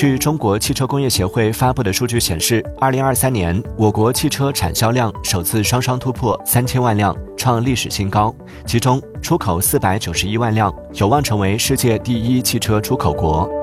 据中国汽车工业协会发布的数据显示二零二三年我国汽车产销量首次双双突破三千万辆创历史新高。其中出口四百九十一万辆有望成为世界第一汽车出口国。